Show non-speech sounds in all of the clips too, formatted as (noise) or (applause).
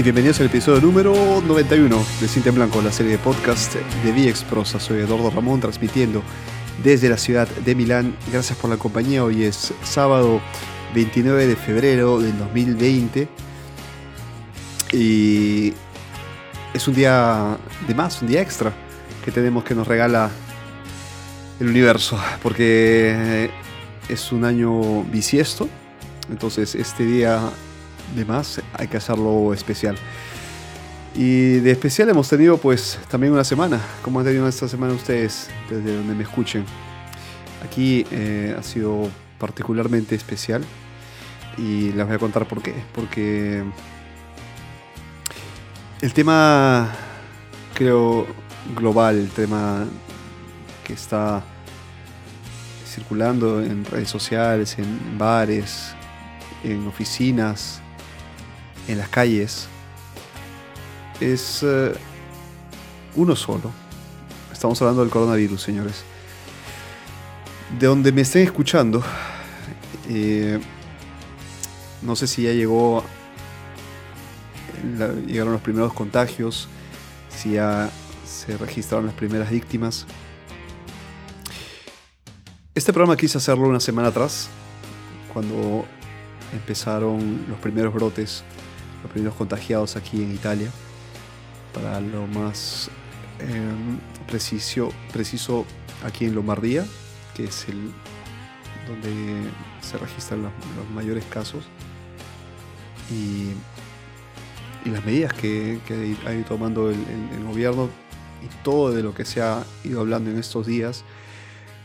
y bienvenidos al episodio número 91 de Cinta en Blanco, la serie de podcast de VX Prosa. Soy Eduardo Ramón transmitiendo desde la ciudad de Milán. Gracias por la compañía. Hoy es sábado 29 de febrero del 2020 y es un día de más, un día extra que tenemos que nos regala el universo porque es un año bisiesto. Entonces este día de más, hay que hacerlo especial. Y de especial hemos tenido pues también una semana, como han tenido esta semana ustedes desde donde me escuchen. Aquí eh, ha sido particularmente especial y les voy a contar por qué. Porque el tema, creo, global, el tema que está circulando en redes sociales, en bares, en oficinas, en las calles es eh, uno solo. Estamos hablando del coronavirus, señores. De donde me estén escuchando, eh, no sé si ya llegó, llegaron los primeros contagios, si ya se registraron las primeras víctimas. Este programa quise hacerlo una semana atrás, cuando empezaron los primeros brotes los primeros contagiados aquí en Italia. Para lo más em, preciso, preciso aquí en Lombardía, que es el donde se registran los, mayores casos. Y, las medidas que, ha ido tomando el, gobierno y todo de lo que se ha ido hablando en estos días,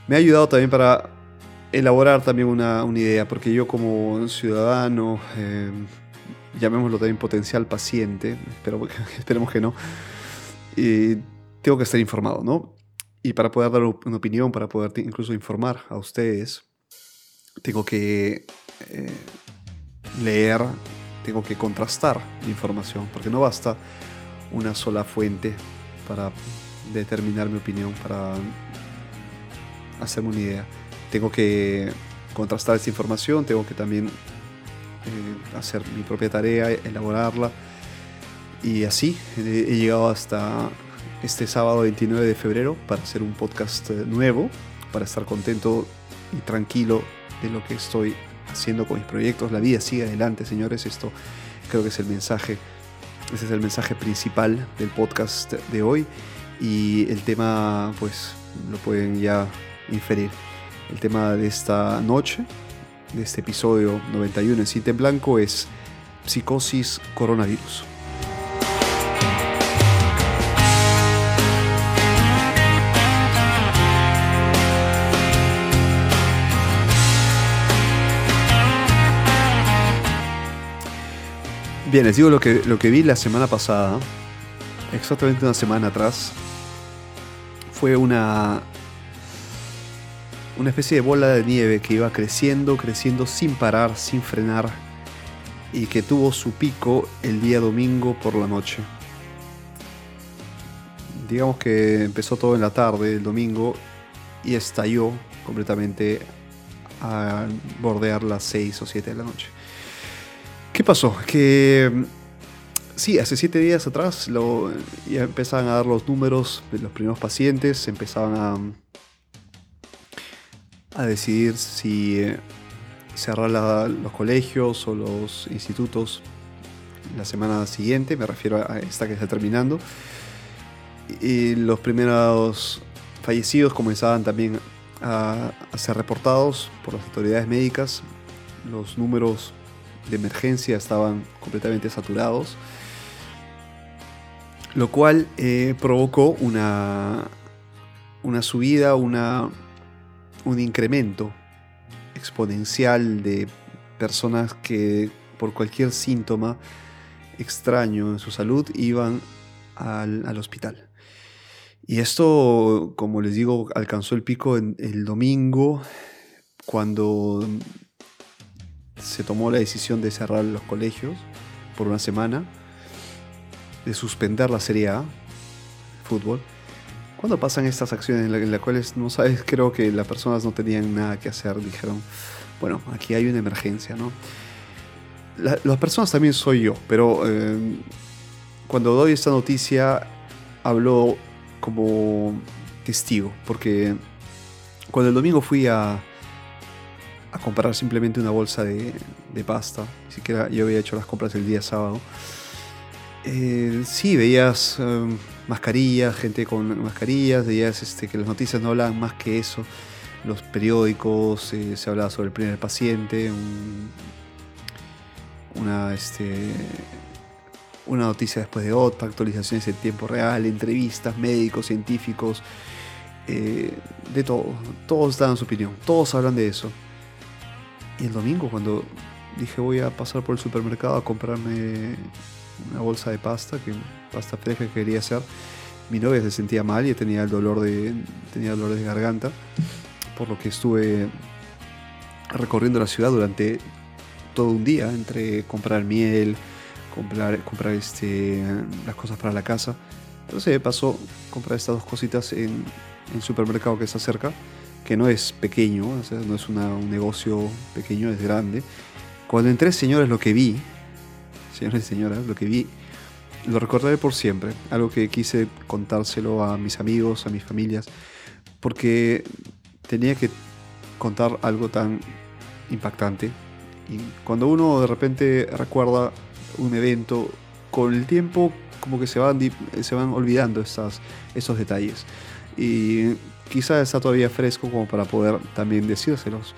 me ha ayudado también para elaborar también una, idea, porque yo como ciudadano, em, llamémoslo también potencial paciente, pero (laughs) esperemos que no, y tengo que estar informado, ¿no? Y para poder dar una opinión, para poder incluso informar a ustedes, tengo que eh, leer, tengo que contrastar información, porque no basta una sola fuente para determinar mi opinión, para hacerme una idea. Tengo que contrastar esta información, tengo que también eh, hacer mi propia tarea, elaborarla. Y así he llegado hasta este sábado 29 de febrero para hacer un podcast eh, nuevo, para estar contento y tranquilo de lo que estoy haciendo con mis proyectos. La vida sigue adelante, señores. Esto creo que es el mensaje, ese es el mensaje principal del podcast de hoy. Y el tema, pues, lo pueden ya inferir. El tema de esta noche de este episodio 91 en Cita en Blanco es Psicosis Coronavirus. Bien, les digo lo que, lo que vi la semana pasada, exactamente una semana atrás, fue una una especie de bola de nieve que iba creciendo, creciendo sin parar, sin frenar, y que tuvo su pico el día domingo por la noche. Digamos que empezó todo en la tarde, el domingo, y estalló completamente al bordear las 6 o 7 de la noche. ¿Qué pasó? Que sí, hace 7 días atrás ya empezaban a dar los números de los primeros pacientes, empezaban a a decidir si eh, cerrar los colegios o los institutos la semana siguiente, me refiero a esta que está terminando. Y los primeros fallecidos comenzaban también a, ser reportados por las autoridades médicas. Los números de emergencia estaban completamente saturados, lo cual eh, provocó una, una subida, una un incremento exponencial de personas que por cualquier síntoma extraño en su salud iban al, hospital. Y esto, como les digo, alcanzó el pico en, el domingo, cuando se tomó la decisión de cerrar los colegios por una semana, de suspender la Serie A, fútbol, cuando pasan estas acciones en, las cuales no sabes, (laughs) creo que las personas no tenían nada que hacer, dijeron, bueno, aquí hay una emergencia, ¿no? las personas también soy yo, pero eh, cuando doy esta noticia hablo como testigo, porque cuando el domingo fui a, a comprar simplemente una bolsa de, de pasta, ni siquiera yo había hecho las compras el día sábado, eh, sí, veías eh, mascarillas, gente con mascarillas, veías este, que las noticias no hablaban más que eso. Los periódicos, eh, se hablaba sobre el primer paciente, una, este, una noticia después de otra, actualizaciones en tiempo real, entrevistas, médicos, científicos, de todo. Todos dan su opinión, todos hablan de eso. Y el domingo, cuando dije voy a pasar por el supermercado a comprarme una bolsa de pasta, que pasta fresca que quería hacer. Mi novia se sentía mal y tenía el dolor de, tenía dolor de garganta, por lo que estuve recorriendo la ciudad durante todo un día, entre comprar miel, comprar, comprar este, las cosas para la casa. Entonces pasó comprar estas dos cositas en, el supermercado que está cerca, que no es pequeño, no es un negocio pequeño, es grande. Cuando entré, señores, lo que vi señores y señoras, lo que vi lo recordaré por siempre. Algo que quise contárselo a mis amigos, a mis familias, porque tenía que contar algo tan impactante. Y cuando uno de repente recuerda un evento, con el tiempo como que se van, se van olvidando estas, esos detalles. Y quizá está todavía fresco como para poder también decírselos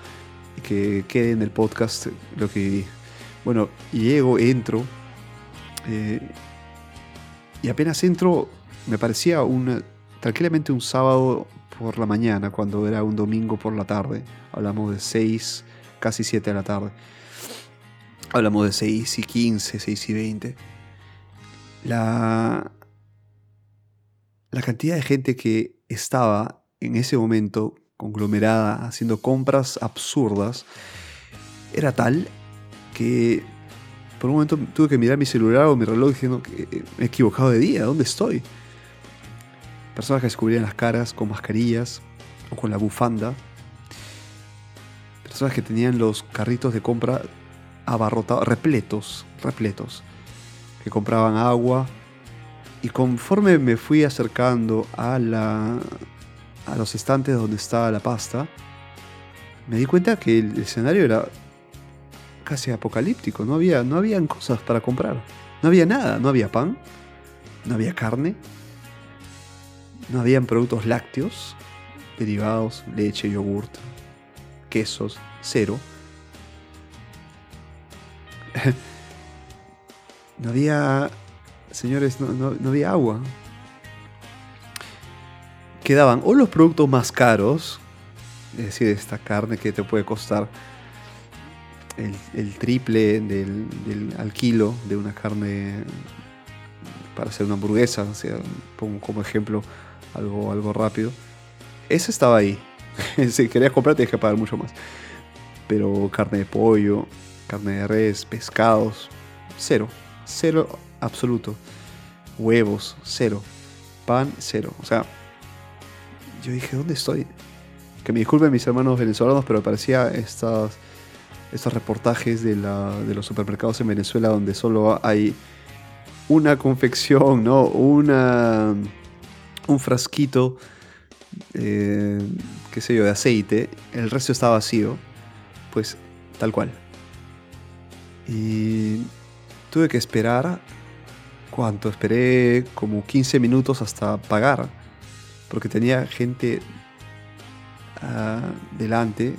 y que quede en el podcast lo que viví. Bueno, llego, entro. Eh, y apenas entro, me parecía un, tranquilamente un sábado por la mañana, cuando era un domingo por la tarde. Hablamos de 6, casi 7 de la tarde. Hablamos de 6 y 15, 6 y 20. La, la cantidad de gente que estaba en ese momento conglomerada haciendo compras absurdas era tal que por un momento tuve que mirar mi celular o mi reloj diciendo que eh, me he equivocado de día, ¿dónde estoy? Personas que descubrían las caras con mascarillas o con la bufanda. Personas que tenían los carritos de compra abarrotados, repletos, repletos. Que compraban agua. Y conforme me fui acercando a, la, a los estantes donde estaba la pasta, me di cuenta que el escenario era casi apocalíptico. No había, no habían cosas para comprar. No había nada. No había pan. No había carne. No habían productos lácteos, derivados, leche, yogurt, quesos, cero. (laughs) no había, señores, no, no había agua. Quedaban o los productos más caros, es decir, esta carne que te puede costar el, triple del, al kilo de una carne para hacer una hamburguesa, o sea, pongo como ejemplo algo, algo rápido. Ese estaba ahí. (laughs) si querías comprar tenías que pagar mucho más. Pero carne de pollo, carne de res, pescados, cero. Cero absoluto. Huevos, cero. Pan, cero. O sea, yo dije, ¿dónde estoy? Que me disculpen mis hermanos venezolanos, pero parecía estas estos reportajes de, los supermercados en Venezuela donde solo hay una confección, ¿no? Una, un frasquito, eh, qué sé yo, de aceite, el resto está vacío, pues tal cual. Y tuve que esperar, ¿cuánto? Esperé como 15 minutos hasta pagar, porque tenía gente ah, delante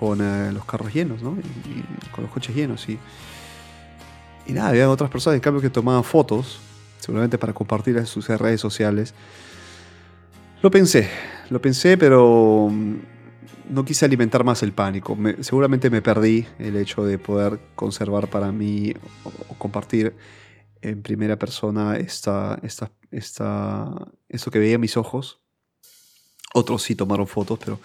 con eh, los carros llenos, ¿no? Y, con los coches llenos. Y, y nada, había otras personas en cambio que tomaban fotos, seguramente para compartir en sus redes sociales. Lo pensé, lo pensé, pero mm, no quise alimentar más el pánico. seguramente me perdí el hecho de poder conservar para mí o, compartir en primera persona esta, esta, esta, esto que veía mis ojos. Otros sí tomaron fotos, pero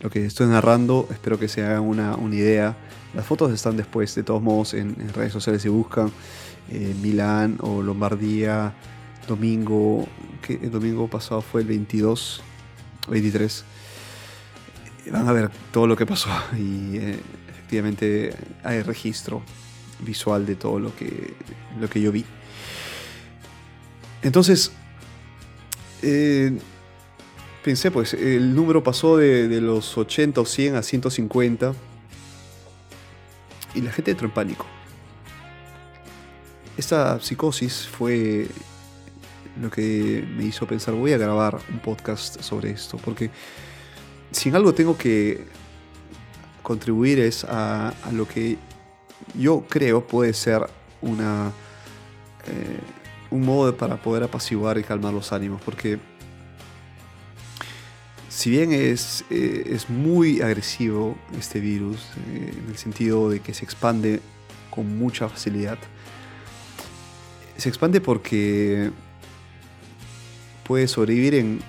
lo que estoy narrando, espero que se hagan una, idea. Las fotos están después, de todos modos, en, redes sociales si buscan eh, Milán o Lombardía, domingo, que el domingo pasado fue el 22, 23. Van a ver todo lo que pasó (laughs) y eh, efectivamente hay registro visual de todo lo que, lo que yo vi. Entonces, eh, pensé, pues el número pasó de, de, los 80 o 100 a 150 y la gente entró en pánico. Esta psicosis fue lo que me hizo pensar, voy a grabar un podcast sobre esto, porque si en algo tengo que contribuir es a, lo que yo creo puede ser una, eh, un modo para poder apaciguar y calmar los ánimos, porque si bien es, eh, es muy agresivo este virus, eh, en el sentido de que se expande con mucha facilidad, se expande porque puede sobrevivir en,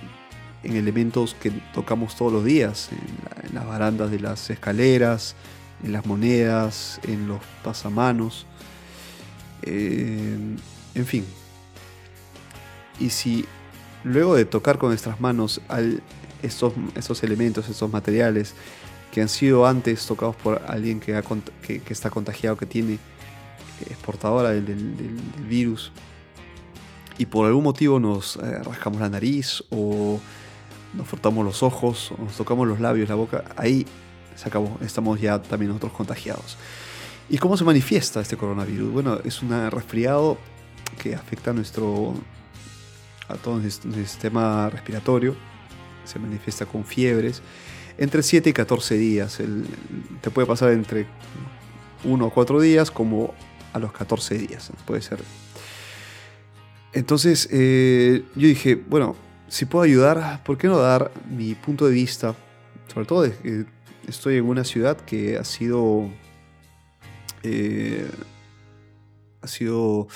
elementos que tocamos todos los días, en, las barandas de las escaleras, en las monedas, en los pasamanos, en fin. Y si luego de tocar con nuestras manos al, estos, estos elementos, estos materiales que han sido antes tocados por alguien que, que está contagiado, que tiene es portadora del, virus y por algún motivo nos eh, rascamos la nariz o nos frotamos los ojos o nos tocamos los labios, la boca, ahí se acabó, estamos ya también nosotros contagiados. ¿Y cómo se manifiesta este coronavirus? Bueno, es un resfriado que afecta a nuestro a todo nuestro sistema respiratorio, se manifiesta con fiebres, entre 7 y 14 días. te puede pasar entre 1 o 4 días como a los 14 días, puede ser. Entonces eh, yo dije, bueno, si puedo ayudar, ¿por qué no dar mi punto de vista? Sobre todo que estoy en una ciudad que ha sido, eh, ha sido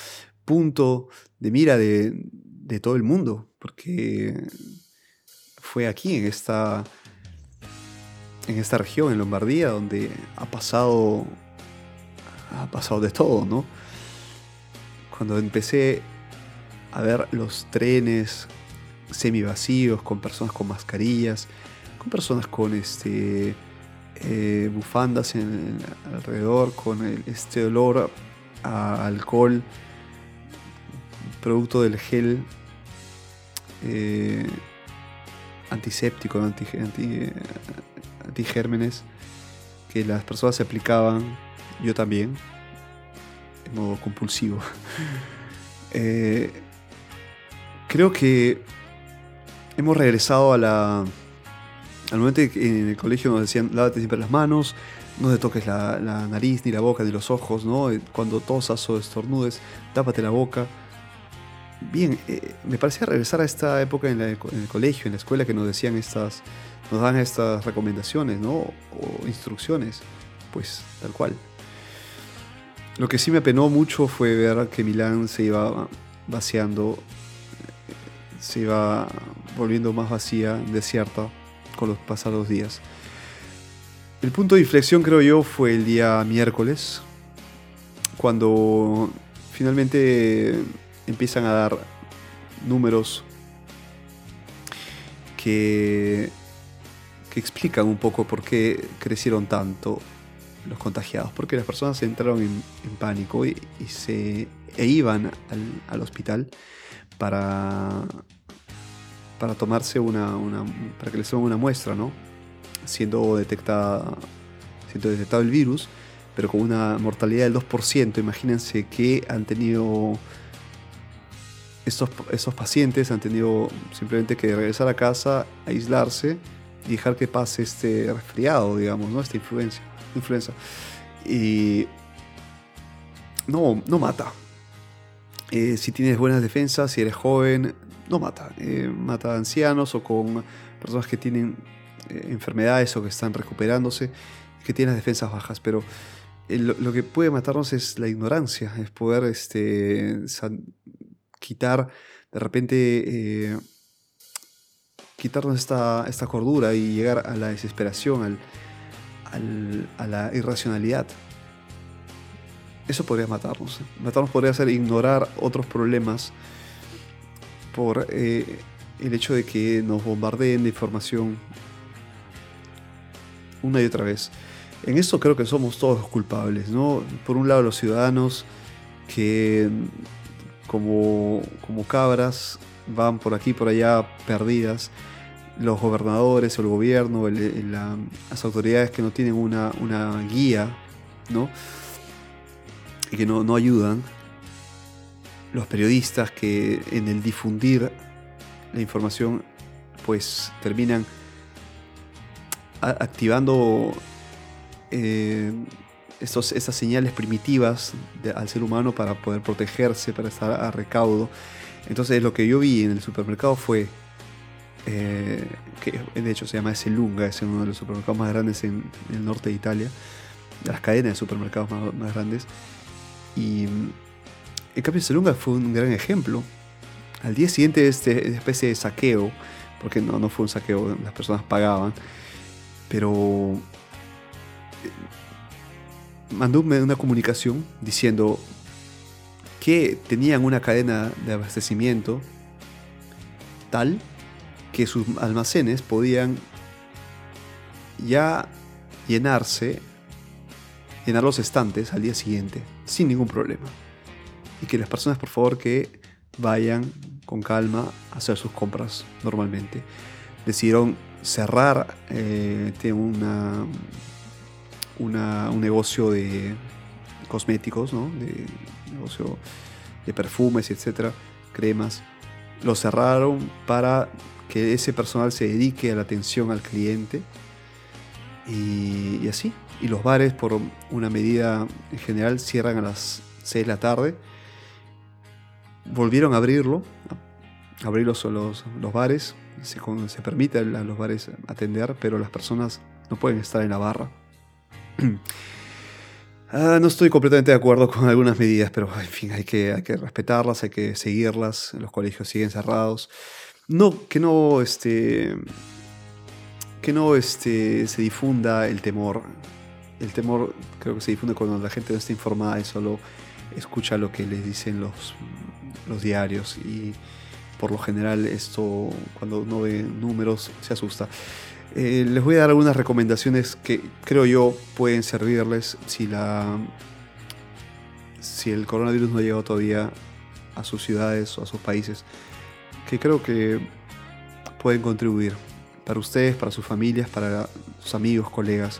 punto de mira de, de todo el mundo, porque fue aquí, en esta, en esta región, en Lombardía, donde ha pasado ha pasado de todo, ¿no? Cuando empecé a ver los trenes semi vacíos, con personas con mascarillas, con personas con este, eh, bufandas alrededor, con este olor a alcohol, producto del gel eh, antiséptico, anti, anti, antigérmenes, que las personas se aplicaban yo también, en modo compulsivo. (laughs) Eh, creo que hemos regresado a la, al momento en el colegio nos decían, lávate siempre las manos, no te toques la, nariz, ni la boca, ni los ojos, ¿no? Eh, cuando tosas o estornudes, tápate la boca. Bien, eh, me parecía regresar a esta época en, el colegio, en la escuela, que nos decían estas, nos dan estas recomendaciones, ¿no? O instrucciones, pues tal cual. Lo que sí me apenó mucho fue ver que Milán se iba vaciando, se iba volviendo más vacía, desierta, con los pasados días. El punto de inflexión creo yo fue el día miércoles, cuando finalmente empiezan a dar números que, que explican un poco por qué crecieron tanto los contagiados, porque las personas entraron en, pánico y, se e iban al, hospital para, para tomarse una, para que les tomen una muestra, ¿no? Siendo detectada, siendo detectado el virus, pero con una mortalidad del 2%. Imagínense que han tenido estos, estos pacientes han tenido simplemente que regresar a casa, aislarse y dejar que pase este resfriado, digamos, ¿no? Esta influencia influenza. Y no, no mata. Eh, si tienes buenas defensas, si eres joven, no mata. Eh, mata a ancianos o con personas que tienen eh, enfermedades o que están recuperándose, que tienen defensas bajas. Pero lo, que puede matarnos es la ignorancia, es poder este, quitar de repente quitarnos esta, esta cordura y llegar a la desesperación, al, a la irracionalidad. Eso podría matarnos. Matarnos podría ser ignorar otros problemas por eh, el hecho de que nos bombardeen de información una y otra vez. En esto creo que somos todos culpables, ¿no? Por un lado los ciudadanos que como, como cabras van por aquí por allá perdidas, los gobernadores, el gobierno, las autoridades que no tienen una, una guía, ¿no? Y que no, no ayudan, los periodistas que en el difundir la información pues terminan activando eh, estos, estas señales primitivas al ser humano para poder protegerse, para estar a recaudo. Entonces lo que yo vi en el supermercado fue, eh, que de hecho se llama Lunga, es uno de los supermercados más grandes en, el norte de Italia, de las cadenas de supermercados más, grandes. Y en cambio Lunga fue un gran ejemplo. Al día siguiente de este especie de saqueo, porque no, no fue un saqueo, las personas pagaban, pero mandó una comunicación diciendo que tenían una cadena de abastecimiento tal que sus almacenes podían ya llenarse, llenar los estantes al día siguiente, sin ningún problema. Y que las personas, por favor, que vayan con calma a hacer sus compras normalmente. Decidieron cerrar eh, una, un negocio de cosméticos, ¿no? de negocio de perfumes, etcétera, cremas. Lo cerraron para que ese personal se dedique a la atención al cliente y, y así. Y los bares, por una medida en general, cierran a las 6 de la tarde. Volvieron a abrirlo, abrir los, los, bares, se, se permite a los bares atender, pero las personas no pueden estar en la barra. (clears throat) Ah, no estoy completamente de acuerdo con algunas medidas, pero en fin, hay que, respetarlas, hay que seguirlas. Los colegios siguen cerrados. No, que no, este, que no este, se difunda el temor. El temor creo que se difunde cuando la gente no está informada y solo escucha lo que les dicen los, los diarios. Y por lo general esto, cuando uno ve números, se asusta. Eh, les voy a dar algunas recomendaciones que creo yo pueden servirles si, la, si el coronavirus no ha llegado todavía a sus ciudades o a sus países, que creo que pueden contribuir para ustedes, para sus familias, para sus amigos, colegas.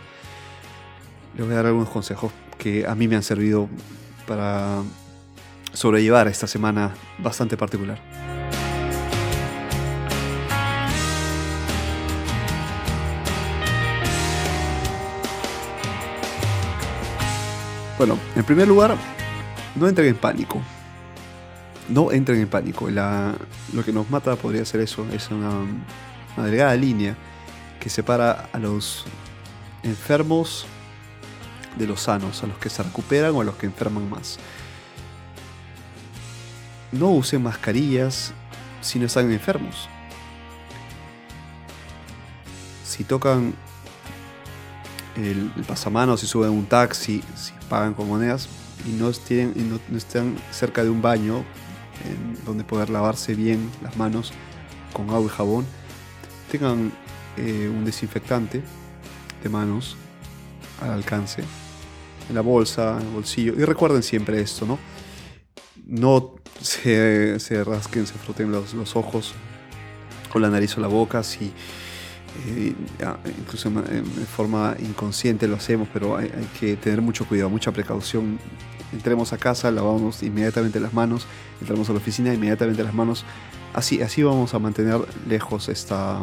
Les voy a dar algunos consejos que a mí me han servido para sobrellevar esta semana bastante particular. Bueno, en primer lugar, no entren en pánico. No entren en pánico. lo que nos mata podría ser eso, es una, delgada línea que separa a los enfermos de los sanos, a los que se recuperan o a los que enferman más. No usen mascarillas si no están enfermos. Si tocan el, pasamanos, si suben un taxi, si pagan con monedas y no, estén, no, están cerca de un baño donde poder lavarse bien las manos con agua y jabón, tengan eh, un desinfectante de manos al alcance, en la bolsa, en el bolsillo. Y recuerden siempre esto, ¿no? No se, se rasquen, se froten los, los ojos o la nariz o la boca si eh, incluso en, forma inconsciente lo hacemos, pero hay, que tener mucho cuidado, mucha precaución. Entremos a casa, lavamos inmediatamente las manos, entramos a la oficina, inmediatamente las manos. Así, así vamos a mantener lejos esta,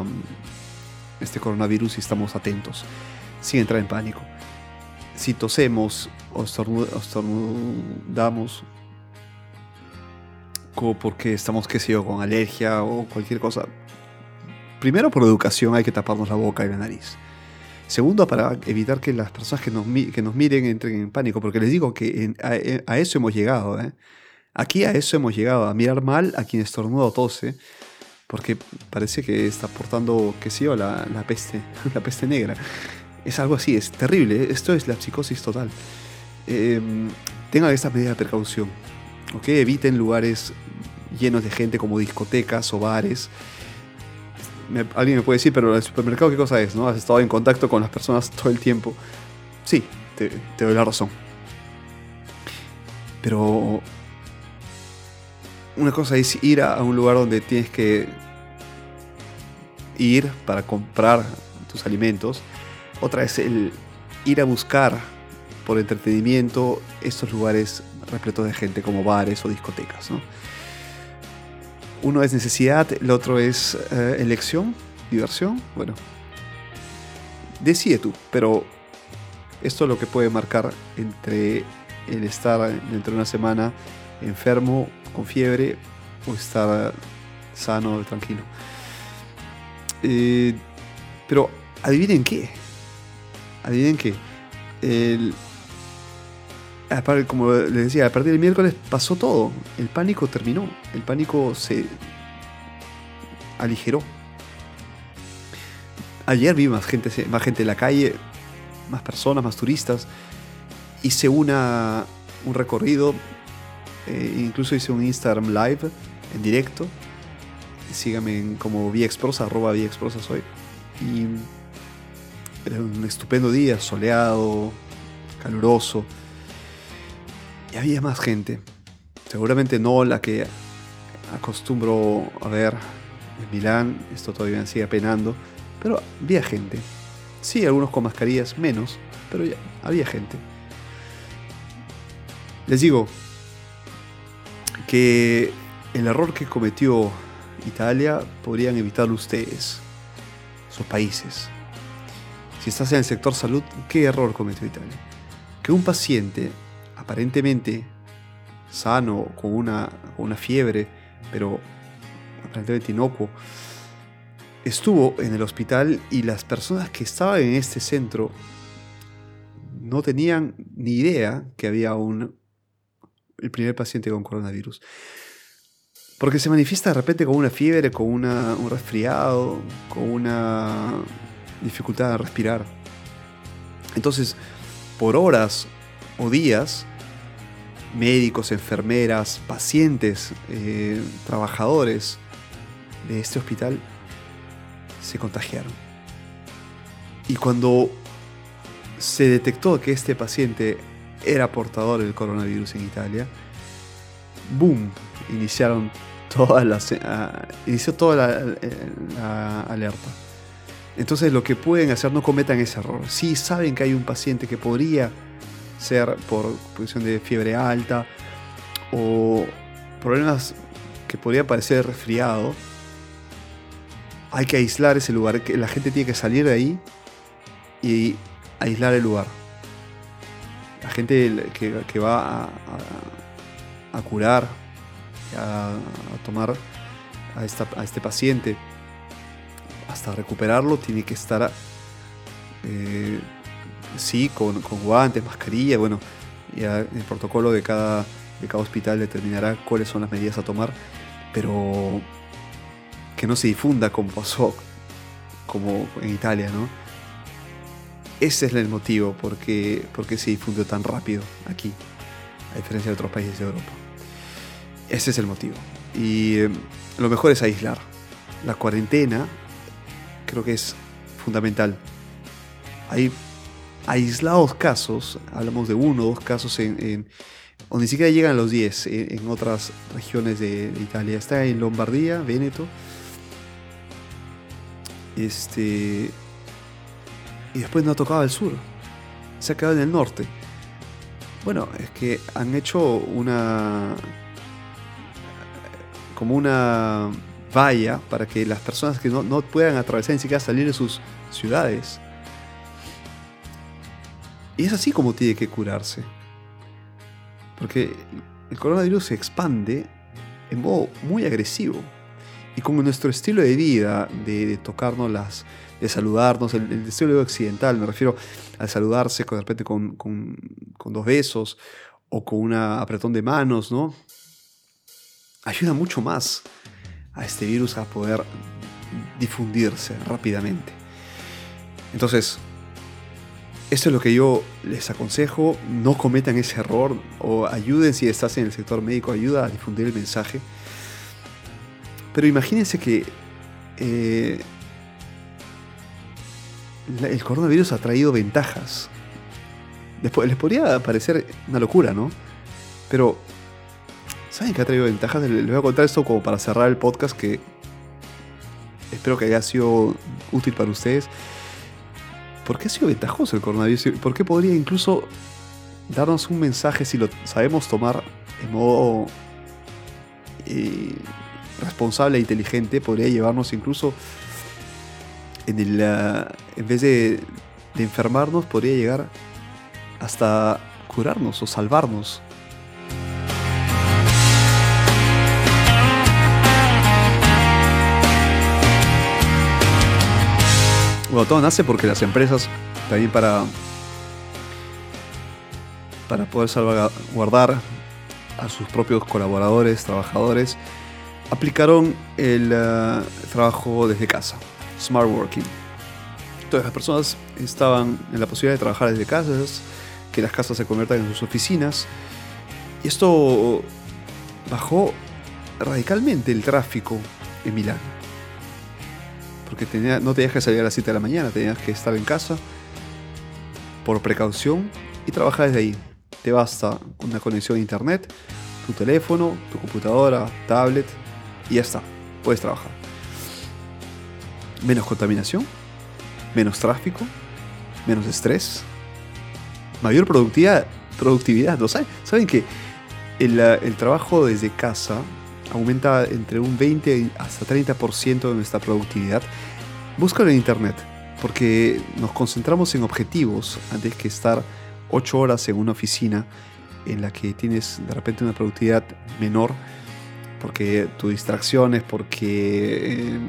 este coronavirus y estamos atentos, sin entrar en pánico. Si tosemos o estornudamos, porque estamos, qué sé yo, con alergia o cualquier cosa, primero por educación hay que taparnos la boca y la nariz. Segundo, para evitar que las personas que nos, miren entren en pánico, porque les digo que a, eso hemos llegado. ¿eh? Aquí a eso hemos llegado, a mirar mal a quien estornuda o tose, porque parece que está portando, qué sé yo, la, peste, (laughs) la peste negra. Es algo así, es terrible, ¿eh? esto es la psicosis total. Em, tengan esta medida de precaución, ¿ok? Eviten lugares llenos de gente como discotecas o bares alguien me puede decir, pero el supermercado, ¿qué cosa es? ¿no? Has estado en contacto con las personas todo el tiempo. Sí, te, doy la razón. Pero una cosa es ir a un lugar donde tienes que ir para comprar tus alimentos. Otra es el ir a buscar por entretenimiento estos lugares repletos de gente como bares o discotecas. Uno es necesidad, el otro es eh, elección, diversión. Bueno, decide tú, pero esto es lo que puede marcar entre el estar dentro de una semana enfermo, con fiebre, o estar sano, tranquilo. Eh, pero adivinen qué. Adivinen qué. El, como les decía, a partir del miércoles pasó todo. El pánico terminó. El pánico se aligeró. Ayer vi más gente, más gente en la calle, más personas, más turistas. Hice una, un recorrido, eh, incluso hice un Instagram Live en directo. Síganme como Viexprosa, arroba soy. Y era un estupendo día, soleado, caluroso. Y había más gente. Seguramente no la que acostumbro a ver en Milán. Esto todavía sigue penando. Pero había gente. Sí, algunos con mascarillas, menos. Pero ya, había gente. Les digo que el error que cometió Italia podrían evitarlo ustedes, sus países. Si estás en el sector salud, ¿qué error cometió Italia? Que un paciente aparentemente sano, con una, una fiebre, pero aparentemente inocuo, estuvo en el hospital y las personas que estaban en este centro no tenían ni idea que había un, el primer paciente con coronavirus. Porque se manifiesta de repente con una fiebre, con una, un resfriado, con una dificultad de respirar. Entonces, por horas o días, médicos, enfermeras, pacientes, eh, trabajadores de este hospital se contagiaron. Y cuando se detectó que este paciente era portador del coronavirus en Italia, boom, iniciaron todas las, inició toda la alerta. Entonces lo que pueden hacer, no cometan ese error. Si saben que hay un paciente que podría ser por posición de fiebre alta o problemas que podría parecer resfriado, hay que aislar ese lugar. La gente tiene que salir de ahí y aislar el lugar. La gente que, va a, curar, a, tomar a, a este paciente, hasta recuperarlo tiene que estar, eh, sí, con, guantes, mascarilla, bueno, ya el protocolo de cada, de cada hospital determinará cuáles son las medidas a tomar, pero que no se difunda como pasó como en Italia, ¿no? Ese es el motivo por qué, se difundió tan rápido aquí, a diferencia de otros países de Europa. Ese es el motivo. Y eh, lo mejor es aislar. La cuarentena creo que es fundamental. Hay aislados casos, hablamos de uno o dos casos en, donde ni siquiera llegan a los 10 en, otras regiones de, Italia. Está en Lombardía, Véneto. Este. Y después no ha tocado el sur. Se ha quedado en el norte. Bueno, es que han hecho una. como una vaya para que las personas que no, puedan atravesar ni siquiera salir de sus ciudades. Y es así como tiene que curarse. Porque el coronavirus se expande en modo muy agresivo. Y con nuestro estilo de vida, de, tocarnos las, de saludarnos, el, estilo de occidental, me refiero al saludarse con, de repente con, con dos besos o con un apretón de manos, ¿no? Ayuda mucho más a este virus a poder difundirse rápidamente. Entonces, esto es lo que yo les aconsejo, no cometan ese error o ayuden si estás en el sector médico, ayuda a difundir el mensaje. Pero imagínense que eh, el coronavirus ha traído ventajas después les podría parecer una locura, ¿no? Pero, ¿saben qué ha traído ventajas? Les voy a contar esto como para cerrar el podcast que espero que haya sido útil para ustedes. ¿Por qué ha sido ventajoso el coronavirus? ¿Por qué podría incluso darnos un mensaje si lo sabemos tomar en modo eh, responsable e inteligente? Podría llevarnos incluso en, el, uh, en vez de, de enfermarnos, podría llegar hasta curarnos o salvarnos. Bueno, todo nace porque las empresas, también para, para poder salvaguardar a sus propios colaboradores, trabajadores, aplicaron el uh, trabajo desde casa, smart working. Todas las personas estaban en la posibilidad de trabajar desde casa, que las casas se conviertan en sus oficinas. Y esto bajó radicalmente el tráfico en Milán. No tenías que salir a las 7 de la mañana, tenías que estar en casa por precaución y trabajar desde ahí. Te basta una conexión a internet, tu teléfono, tu computadora, tablet y ya está. Puedes trabajar. Menos contaminación, menos tráfico, menos estrés, mayor productividad. productividad ¿no saben? Saben que el, el, trabajo desde casa aumenta entre un 20 hasta 30% de nuestra productividad. Búscalo en internet, porque nos concentramos en objetivos antes que estar 8 horas en una oficina en la que tienes de repente una productividad menor, porque tus distracciones, porque... Eh,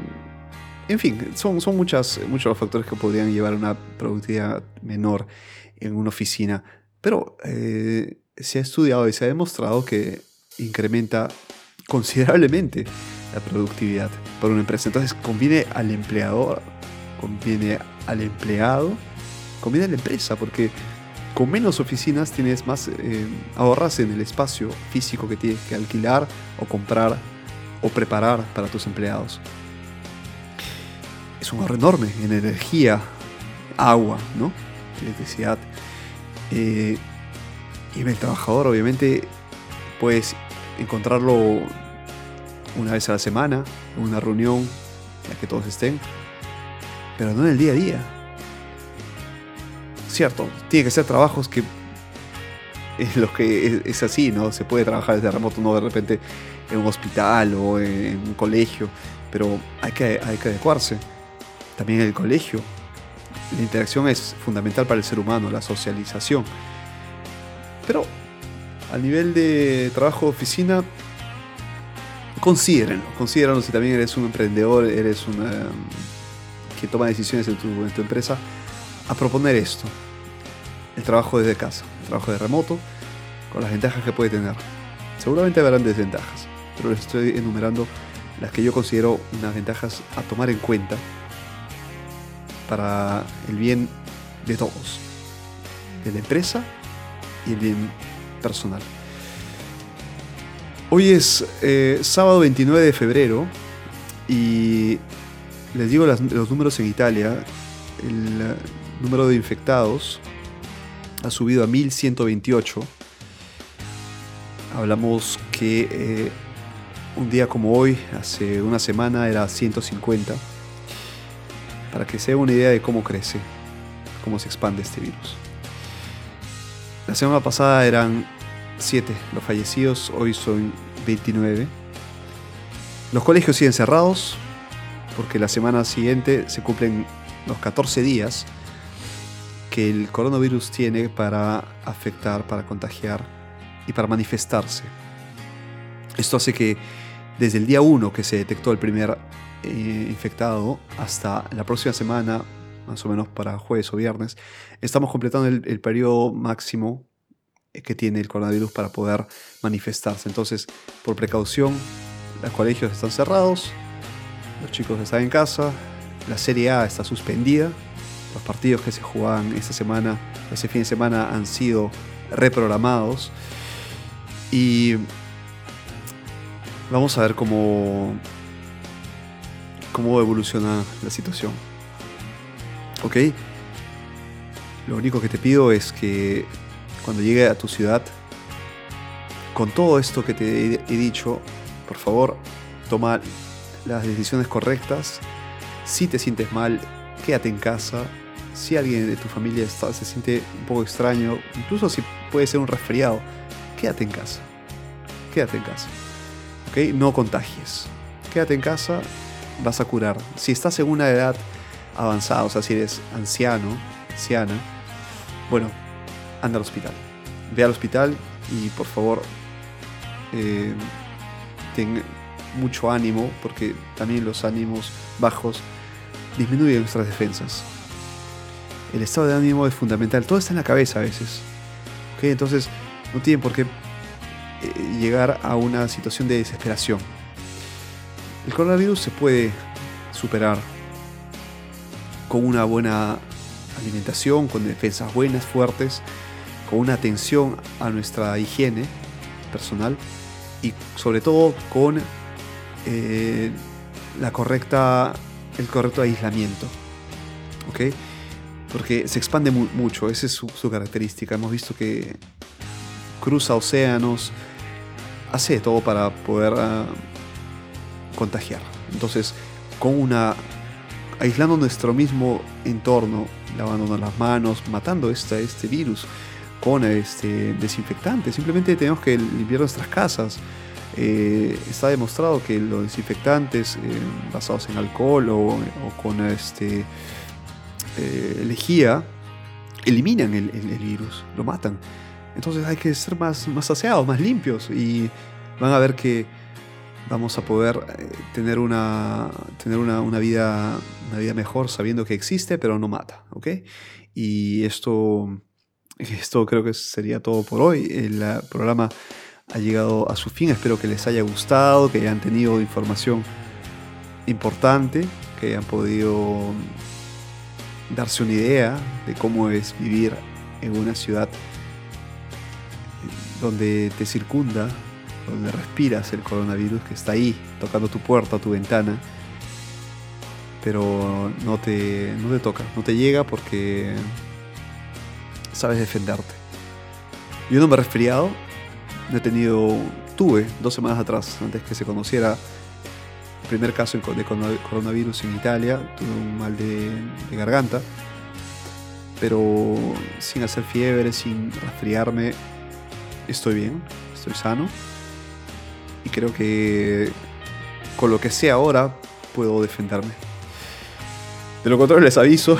en fin, son, son muchas, muchos los factores que podrían llevar a una productividad menor en una oficina. Pero eh, se ha estudiado y se ha demostrado que incrementa considerablemente la productividad para una empresa. Entonces conviene al empleador, conviene al empleado, conviene a la empresa, porque con menos oficinas tienes más, eh, ahorras en el espacio físico que tienes que alquilar o comprar o preparar para tus empleados. Es un ahorro enorme en energía, agua, ¿no? electricidad. Eh, y el trabajador, obviamente, puedes encontrarlo una vez a la semana, en una reunión en la que todos estén, pero no en el día a día. Cierto, tiene que ser trabajos que (laughs) es los que es, así, ¿no? Se puede trabajar desde remoto, no de repente en un hospital o en un colegio, pero hay que, hay que adecuarse. También en el colegio la interacción es fundamental para el ser humano, la socialización. Pero a nivel de trabajo de oficina, considérenlo. Considérenlo si también eres un emprendedor, eres una que toma decisiones en tu, en tu empresa, a proponer esto. El trabajo desde casa, el trabajo de remoto, con las ventajas que puede tener. Seguramente habrán desventajas, pero les estoy enumerando las que yo considero unas ventajas a tomar en cuenta para el bien de todos, de la empresa y el bien personal. Hoy es eh, sábado 29 de febrero y les digo los números en Italia. El eh, número de infectados ha subido a 1128. Hablamos que eh, un día como hoy, hace una semana, era 150 para que se una idea de cómo crece, cómo se expande este virus. La semana pasada eran 7 los fallecidos, hoy son 29. Los colegios siguen cerrados porque la semana siguiente se cumplen los 14 días que el coronavirus tiene para afectar, para contagiar y para manifestarse. Esto hace que desde el día 1 que se detectó el primer eh, infectado hasta la próxima semana, más o menos para jueves o viernes, estamos completando el, periodo máximo que tiene el coronavirus para poder manifestarse. Entonces, por precaución, los colegios están cerrados, los chicos están en casa, la Serie A está suspendida, los partidos que se jugaban esta semana, ese fin de semana, han sido reprogramados y vamos a ver cómo cómo evoluciona la situación. ¿Ok? Lo único que te pido es que cuando llegue a tu ciudad, con todo esto que te he dicho, por favor, toma las decisiones correctas. Si te sientes mal, quédate en casa. Si alguien de tu familia se siente un poco extraño, incluso si puede ser un resfriado, quédate en casa. Quédate en casa. ¿Ok? No contagies. Quédate en casa, vas a curar. Si estás en una edad avanzada, o sea, si eres anciano, anciana, bueno, anda al hospital. Ve al hospital y por favor, eh, ten mucho ánimo, porque también los ánimos bajos disminuyen nuestras defensas. El estado de ánimo es fundamental, todo está en la cabeza a veces. Entonces, no tienen por qué eh, llegar a una situación de desesperación. El coronavirus se puede superar con una buena alimentación, con defensas buenas, fuertes, con una atención a nuestra higiene personal y sobre todo con eh, la correcta, el correcto aislamiento. ¿Ok? Porque se expande mucho, esa es su, característica. Hemos visto que cruza océanos, hace todo para poder ah, contagiar. Entonces, con una aislando nuestro mismo entorno, lavándonos las manos, matando este, este virus con este desinfectante. Simplemente tenemos que limpiar nuestras casas. Eh, está demostrado que los desinfectantes eh, basados en alcohol o, con este, eh, lejía eliminan el, virus, lo matan. Entonces hay que ser más, más aseados, más limpios y van a ver que vamos a poder tener, una, tener una, vida, una vida mejor sabiendo que existe pero no mata. ¿ok? Y esto, esto creo que sería todo por hoy. El programa ha llegado a su fin. Espero que les haya gustado, que hayan tenido información importante, que hayan podido darse una idea de cómo es vivir en una ciudad donde te circunda, donde respiras el coronavirus que está ahí, tocando tu puerta, tu ventana, pero no te, no te toca, no te llega porque sabes defenderte. Yo no me he resfriado, he tenido, tuve dos semanas atrás, antes que se conociera el primer caso de coronavirus en Italia, tuve un mal de, garganta, pero sin hacer fiebre, sin resfriarme, estoy bien, estoy sano y creo que con lo que sé ahora puedo defenderme. De lo contrario les aviso,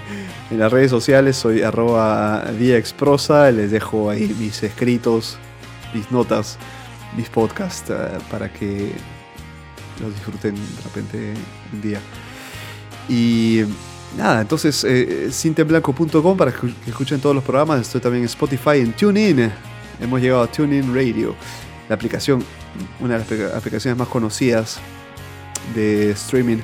(laughs) en las redes sociales soy arroba Exprosa, les dejo ahí mis escritos mis notas, mis podcasts, eh, para que los disfruten de repente un día. Y nada, entonces eh, para que escuchen todos los programas. Estoy también en Spotify, en TuneIn. Hemos llegado a TuneIn Radio, la aplicación, una de las aplicaciones más conocidas de streaming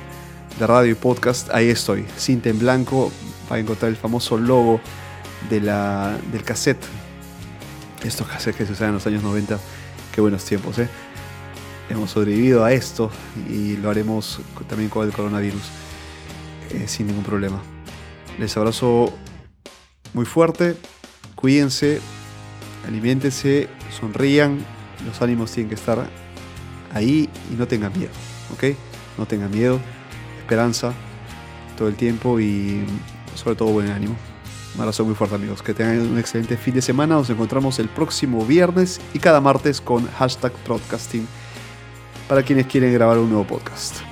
de radio y podcast. Ahí estoy, Cinta en Blanco. Va a encontrar el famoso logo de la, del cassette estos cassettes que se usaban en los años 90, qué buenos tiempos, ¿eh? Hemos sobrevivido a esto y lo haremos también con el coronavirus, eh, sin ningún problema. Les abrazo muy fuerte, cuídense, alimentense, sonrían, los ánimos tienen que estar ahí y no tengan miedo, ¿ok? No tengan miedo, esperanza todo el tiempo y sobre todo buen ánimo. Un abrazo muy fuerte amigos, que tengan un excelente fin de semana, nos encontramos el próximo viernes y cada martes con hashtag broadcasting para quienes quieren grabar un nuevo podcast.